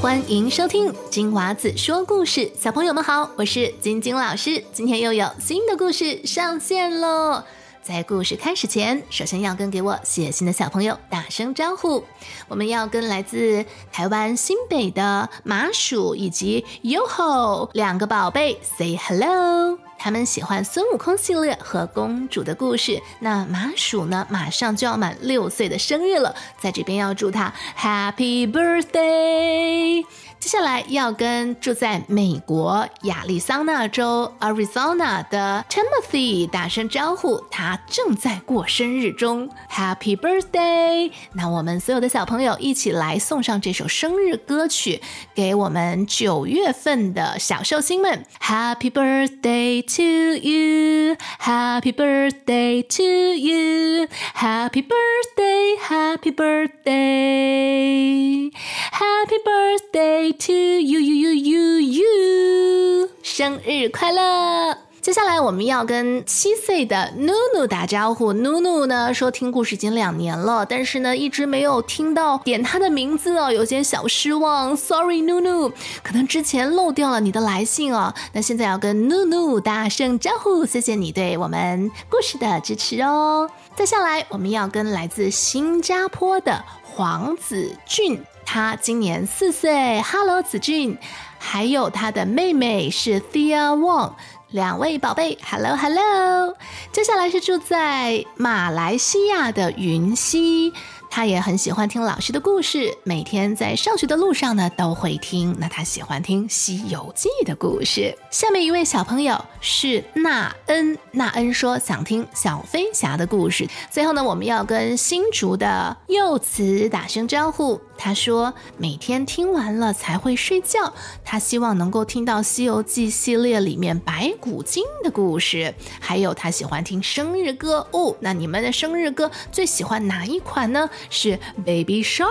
欢迎收听金娃子说故事，小朋友们好，我是晶晶老师，今天又有新的故事上线喽。在故事开始前，首先要跟给我写信的小朋友打声招呼。我们要跟来自台湾新北的麻薯以及 YoHo 两个宝贝 say hello。他们喜欢孙悟空系列和公主的故事。那麻薯呢，马上就要满六岁的生日了，在这边要祝他 Happy Birthday。接下来要跟住在美国亚利桑那州 Arizona 的 Timothy 打声招呼，他正在过生日中，Happy Birthday！那我们所有的小朋友一起来送上这首生日歌曲给我们九月份的小寿星们，Happy Birthday to you，Happy Birthday to you，Happy Birthday，Happy Birthday，Happy Birthday。To you, you, you, you, you，生日快乐！ 接下来我们要跟七岁的努努打招呼。努努呢说听故事已经两年了，但是呢一直没有听到点他的名字哦，有些小失望。Sorry，努努，可能之前漏掉了你的来信哦。那现在要跟努努打声招呼，谢谢你对我们故事的支持哦。接下来我们要跟来自新加坡的黄子俊。他今年四岁，Hello 子俊，还有他的妹妹是 Thea Wang，两位宝贝，Hello Hello。接下来是住在马来西亚的云溪。他也很喜欢听老师的故事，每天在上学的路上呢都会听。那他喜欢听《西游记》的故事。下面一位小朋友是纳恩，纳恩说想听小飞侠的故事。最后呢，我们要跟新竹的幼子打声招呼。他说每天听完了才会睡觉，他希望能够听到《西游记》系列里面白骨精的故事，还有他喜欢听生日歌哦。那你们的生日歌最喜欢哪一款呢？是 Baby Shark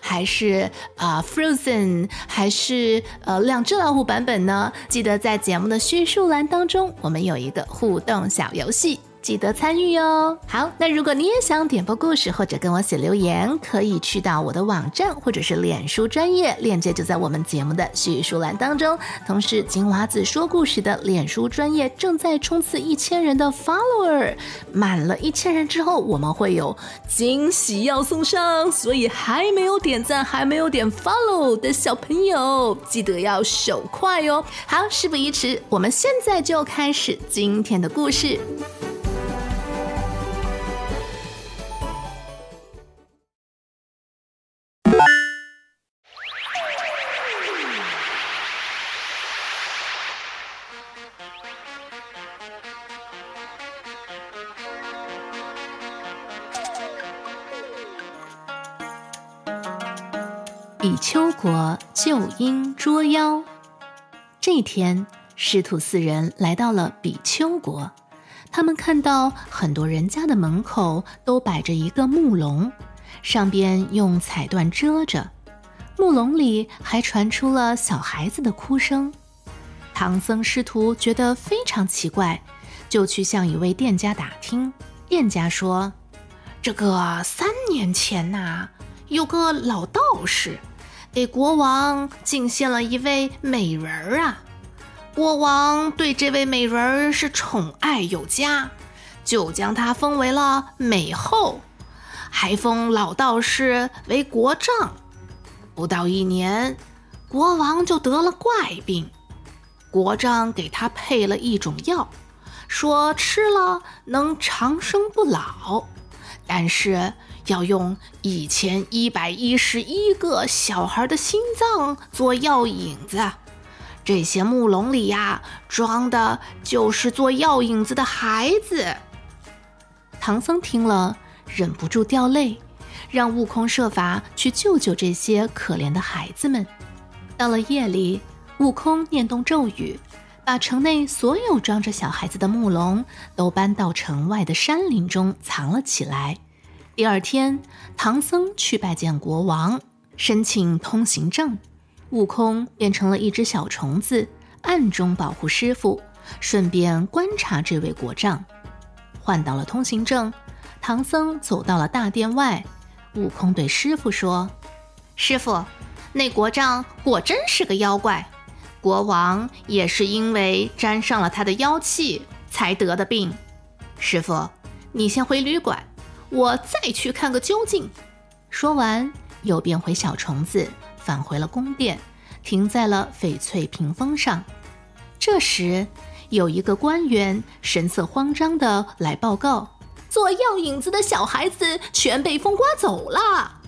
还是啊 Frozen 还是呃两只老虎版本呢？记得在节目的叙述栏当中，我们有一个互动小游戏。记得参与哦。好，那如果你也想点播故事或者跟我写留言，可以去到我的网站或者是脸书专业链接，就在我们节目的叙述栏当中。同时，金娃子说故事的脸书专业正在冲刺一千人的 follower，满了一千人之后，我们会有惊喜要送上。所以还没有点赞、还没有点 follow 的小朋友，记得要手快哦。好，事不宜迟，我们现在就开始今天的故事。比丘国救鹰捉妖。这天，师徒四人来到了比丘国。他们看到很多人家的门口都摆着一个木笼，上边用彩缎遮着，木笼里还传出了小孩子的哭声。唐僧师徒觉得非常奇怪，就去向一位店家打听。店家说：“这个三年前呐，有个老道士。”给国王进献了一位美人儿啊！国王对这位美人儿是宠爱有加，就将她封为了美后，还封老道士为国丈。不到一年，国王就得了怪病，国丈给他配了一种药，说吃了能长生不老，但是。要用一千一百一十一个小孩的心脏做药引子，这些木笼里呀，装的就是做药引子的孩子。唐僧听了，忍不住掉泪，让悟空设法去救救这些可怜的孩子们。到了夜里，悟空念动咒语，把城内所有装着小孩子的木笼都搬到城外的山林中藏了起来。第二天，唐僧去拜见国王，申请通行证。悟空变成了一只小虫子，暗中保护师傅，顺便观察这位国丈。换到了通行证，唐僧走到了大殿外。悟空对师傅说：“师傅，那国丈果真是个妖怪，国王也是因为沾上了他的妖气才得的病。师傅，你先回旅馆，我再去看个究竟。说完，又变回小虫子，返回了宫殿，停在了翡翠屏风上。这时，有一个官员神色慌张地来报告：做药引子的小孩子全被风刮走了。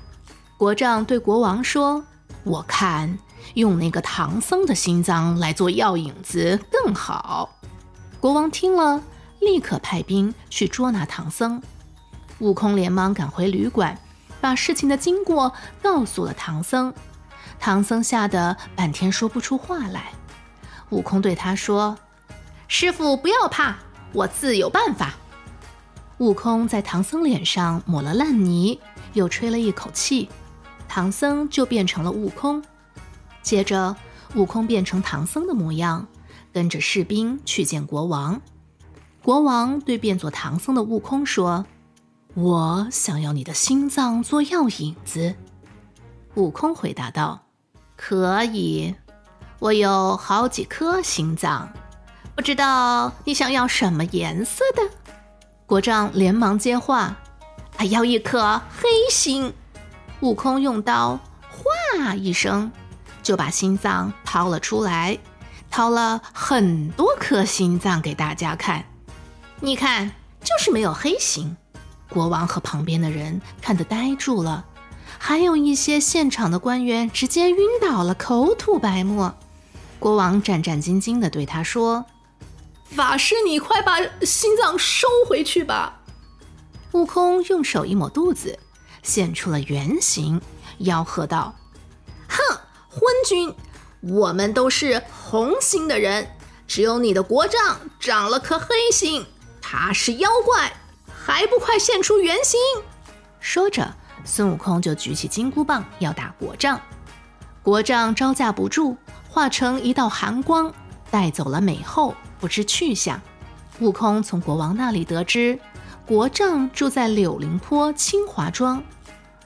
国丈对国王说。我看用那个唐僧的心脏来做药引子更好。国王听了，立刻派兵去捉拿唐僧。悟空连忙赶回旅馆，把事情的经过告诉了唐僧。唐僧吓得半天说不出话来。悟空对他说：“师傅不要怕，我自有办法。”悟空在唐僧脸上抹了烂泥，又吹了一口气。唐僧就变成了悟空，接着悟空变成唐僧的模样，跟着士兵去见国王。国王对变作唐僧的悟空说：“我想要你的心脏做药引子。”悟空回答道：“可以，我有好几颗心脏，不知道你想要什么颜色的？”国丈连忙接话：“他要一颗黑心。”悟空用刀哗一声，就把心脏掏了出来，掏了很多颗心脏给大家看。你看，就是没有黑心。国王和旁边的人看得呆住了，还有一些现场的官员直接晕倒了，口吐白沫。国王战战兢兢地对他说：“法师，你快把心脏收回去吧。”悟空用手一抹肚子。现出了原形，吆喝道：“哼，昏君！我们都是红心的人，只有你的国丈长了颗黑心，他是妖怪，还不快现出原形！”说着，孙悟空就举起金箍棒要打国丈。国丈招架不住，化成一道寒光，带走了美后，不知去向。悟空从国王那里得知，国丈住在柳林坡清华庄。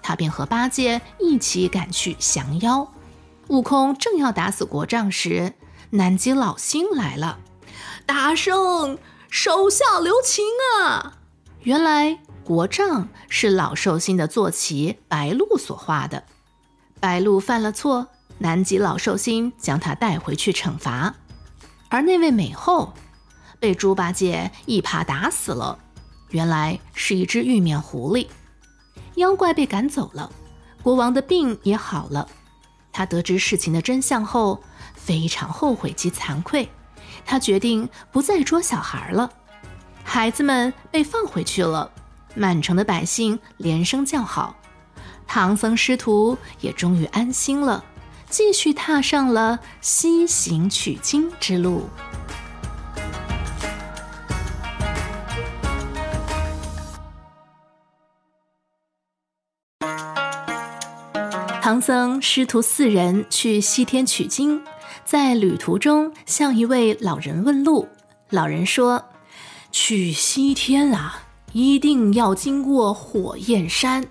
他便和八戒一起赶去降妖。悟空正要打死国丈时，南极老星来了。大圣，手下留情啊！原来国丈是老寿星的坐骑白鹿所化的。白鹿犯了错，南极老寿星将他带回去惩罚。而那位美后被猪八戒一耙打死了，原来是一只玉面狐狸。妖怪被赶走了，国王的病也好了。他得知事情的真相后，非常后悔及惭愧。他决定不再捉小孩了。孩子们被放回去了，满城的百姓连声叫好。唐僧师徒也终于安心了，继续踏上了西行取经之路。唐僧师徒四人去西天取经，在旅途中向一位老人问路。老人说：“去西天啊，一定要经过火焰山。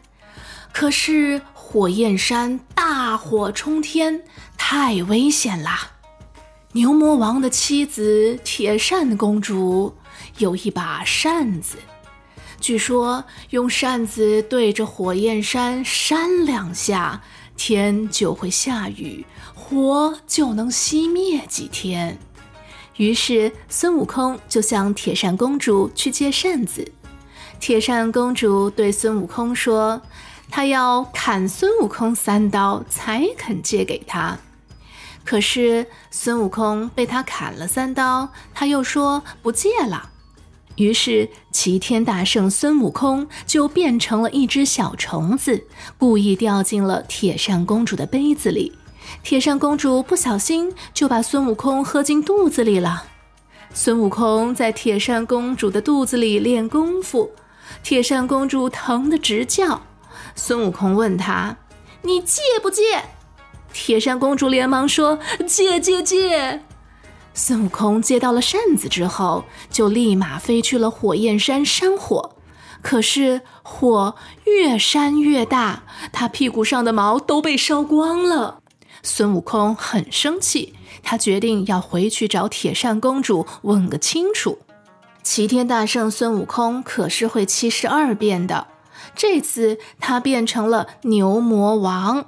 可是火焰山大火冲天，太危险啦！牛魔王的妻子铁扇公主有一把扇子，据说用扇子对着火焰山扇两下。”天就会下雨，火就能熄灭几天。于是孙悟空就向铁扇公主去借扇子。铁扇公主对孙悟空说：“她要砍孙悟空三刀才肯借给他。”可是孙悟空被他砍了三刀，他又说不借了。于是，齐天大圣孙悟空就变成了一只小虫子，故意掉进了铁扇公主的杯子里。铁扇公主不小心就把孙悟空喝进肚子里了。孙悟空在铁扇公主的肚子里练功夫，铁扇公主疼得直叫。孙悟空问他：“你借不借？”铁扇公主连忙说：“借借借。”孙悟空接到了扇子之后，就立马飞去了火焰山山火。可是火越扇越大，他屁股上的毛都被烧光了。孙悟空很生气，他决定要回去找铁扇公主问个清楚。齐天大圣孙悟空可是会七十二变的，这次他变成了牛魔王。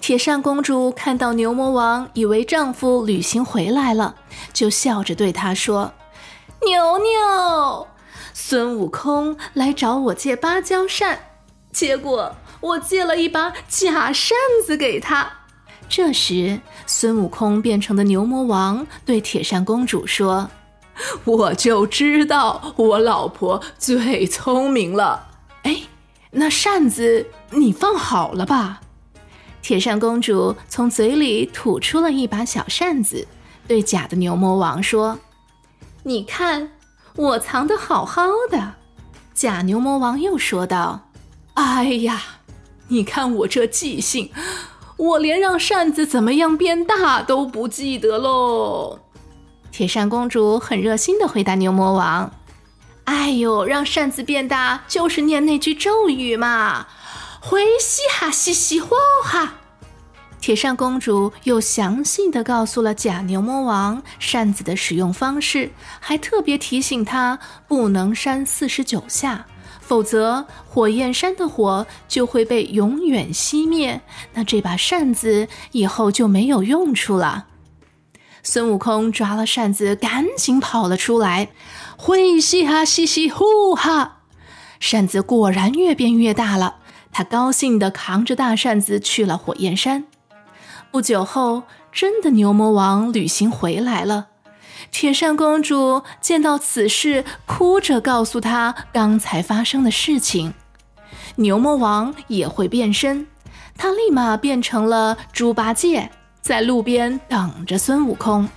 铁扇公主看到牛魔王，以为丈夫旅行回来了，就笑着对他说：“牛牛，孙悟空来找我借芭蕉扇，结果我借了一把假扇子给他。”这时，孙悟空变成的牛魔王对铁扇公主说：“我就知道我老婆最聪明了。哎，那扇子你放好了吧？”铁扇公主从嘴里吐出了一把小扇子，对假的牛魔王说：“你看，我藏得好好的。”假牛魔王又说道：“哎呀，你看我这记性，我连让扇子怎么样变大都不记得喽。”铁扇公主很热心的回答牛魔王：“哎呦，让扇子变大就是念那句咒语嘛。”回嘻哈嘻嘻呼哈！铁扇公主又详细的告诉了假牛魔王扇子的使用方式，还特别提醒他不能扇四十九下，否则火焰山的火就会被永远熄灭，那这把扇子以后就没有用处了。孙悟空抓了扇子，赶紧跑了出来，回嘻哈嘻嘻呼哈！扇子果然越变越大了。他高兴地扛着大扇子去了火焰山。不久后，真的牛魔王旅行回来了。铁扇公主见到此事，哭着告诉他刚才发生的事情。牛魔王也会变身，他立马变成了猪八戒，在路边等着孙悟空。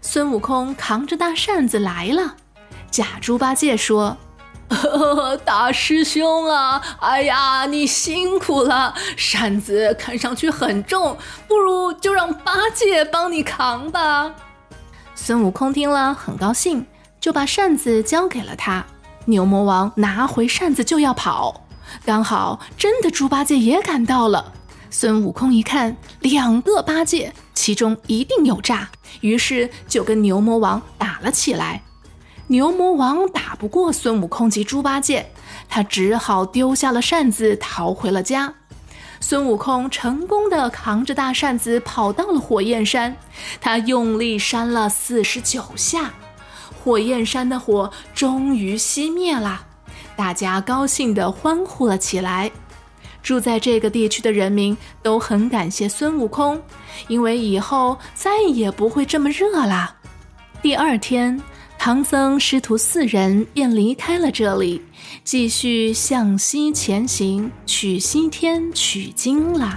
孙悟空扛着大扇子来了，假猪八戒说。大师兄啊，哎呀，你辛苦了！扇子看上去很重，不如就让八戒帮你扛吧。孙悟空听了很高兴，就把扇子交给了他。牛魔王拿回扇子就要跑，刚好真的猪八戒也赶到了。孙悟空一看，两个八戒，其中一定有诈，于是就跟牛魔王打了起来。牛魔王打不过孙悟空及猪八戒，他只好丢下了扇子逃回了家。孙悟空成功的扛着大扇子跑到了火焰山，他用力扇了四十九下，火焰山的火终于熄灭了，大家高兴的欢呼了起来。住在这个地区的人民都很感谢孙悟空，因为以后再也不会这么热了。第二天。唐僧师徒四人便离开了这里，继续向西前行，去西天取经了。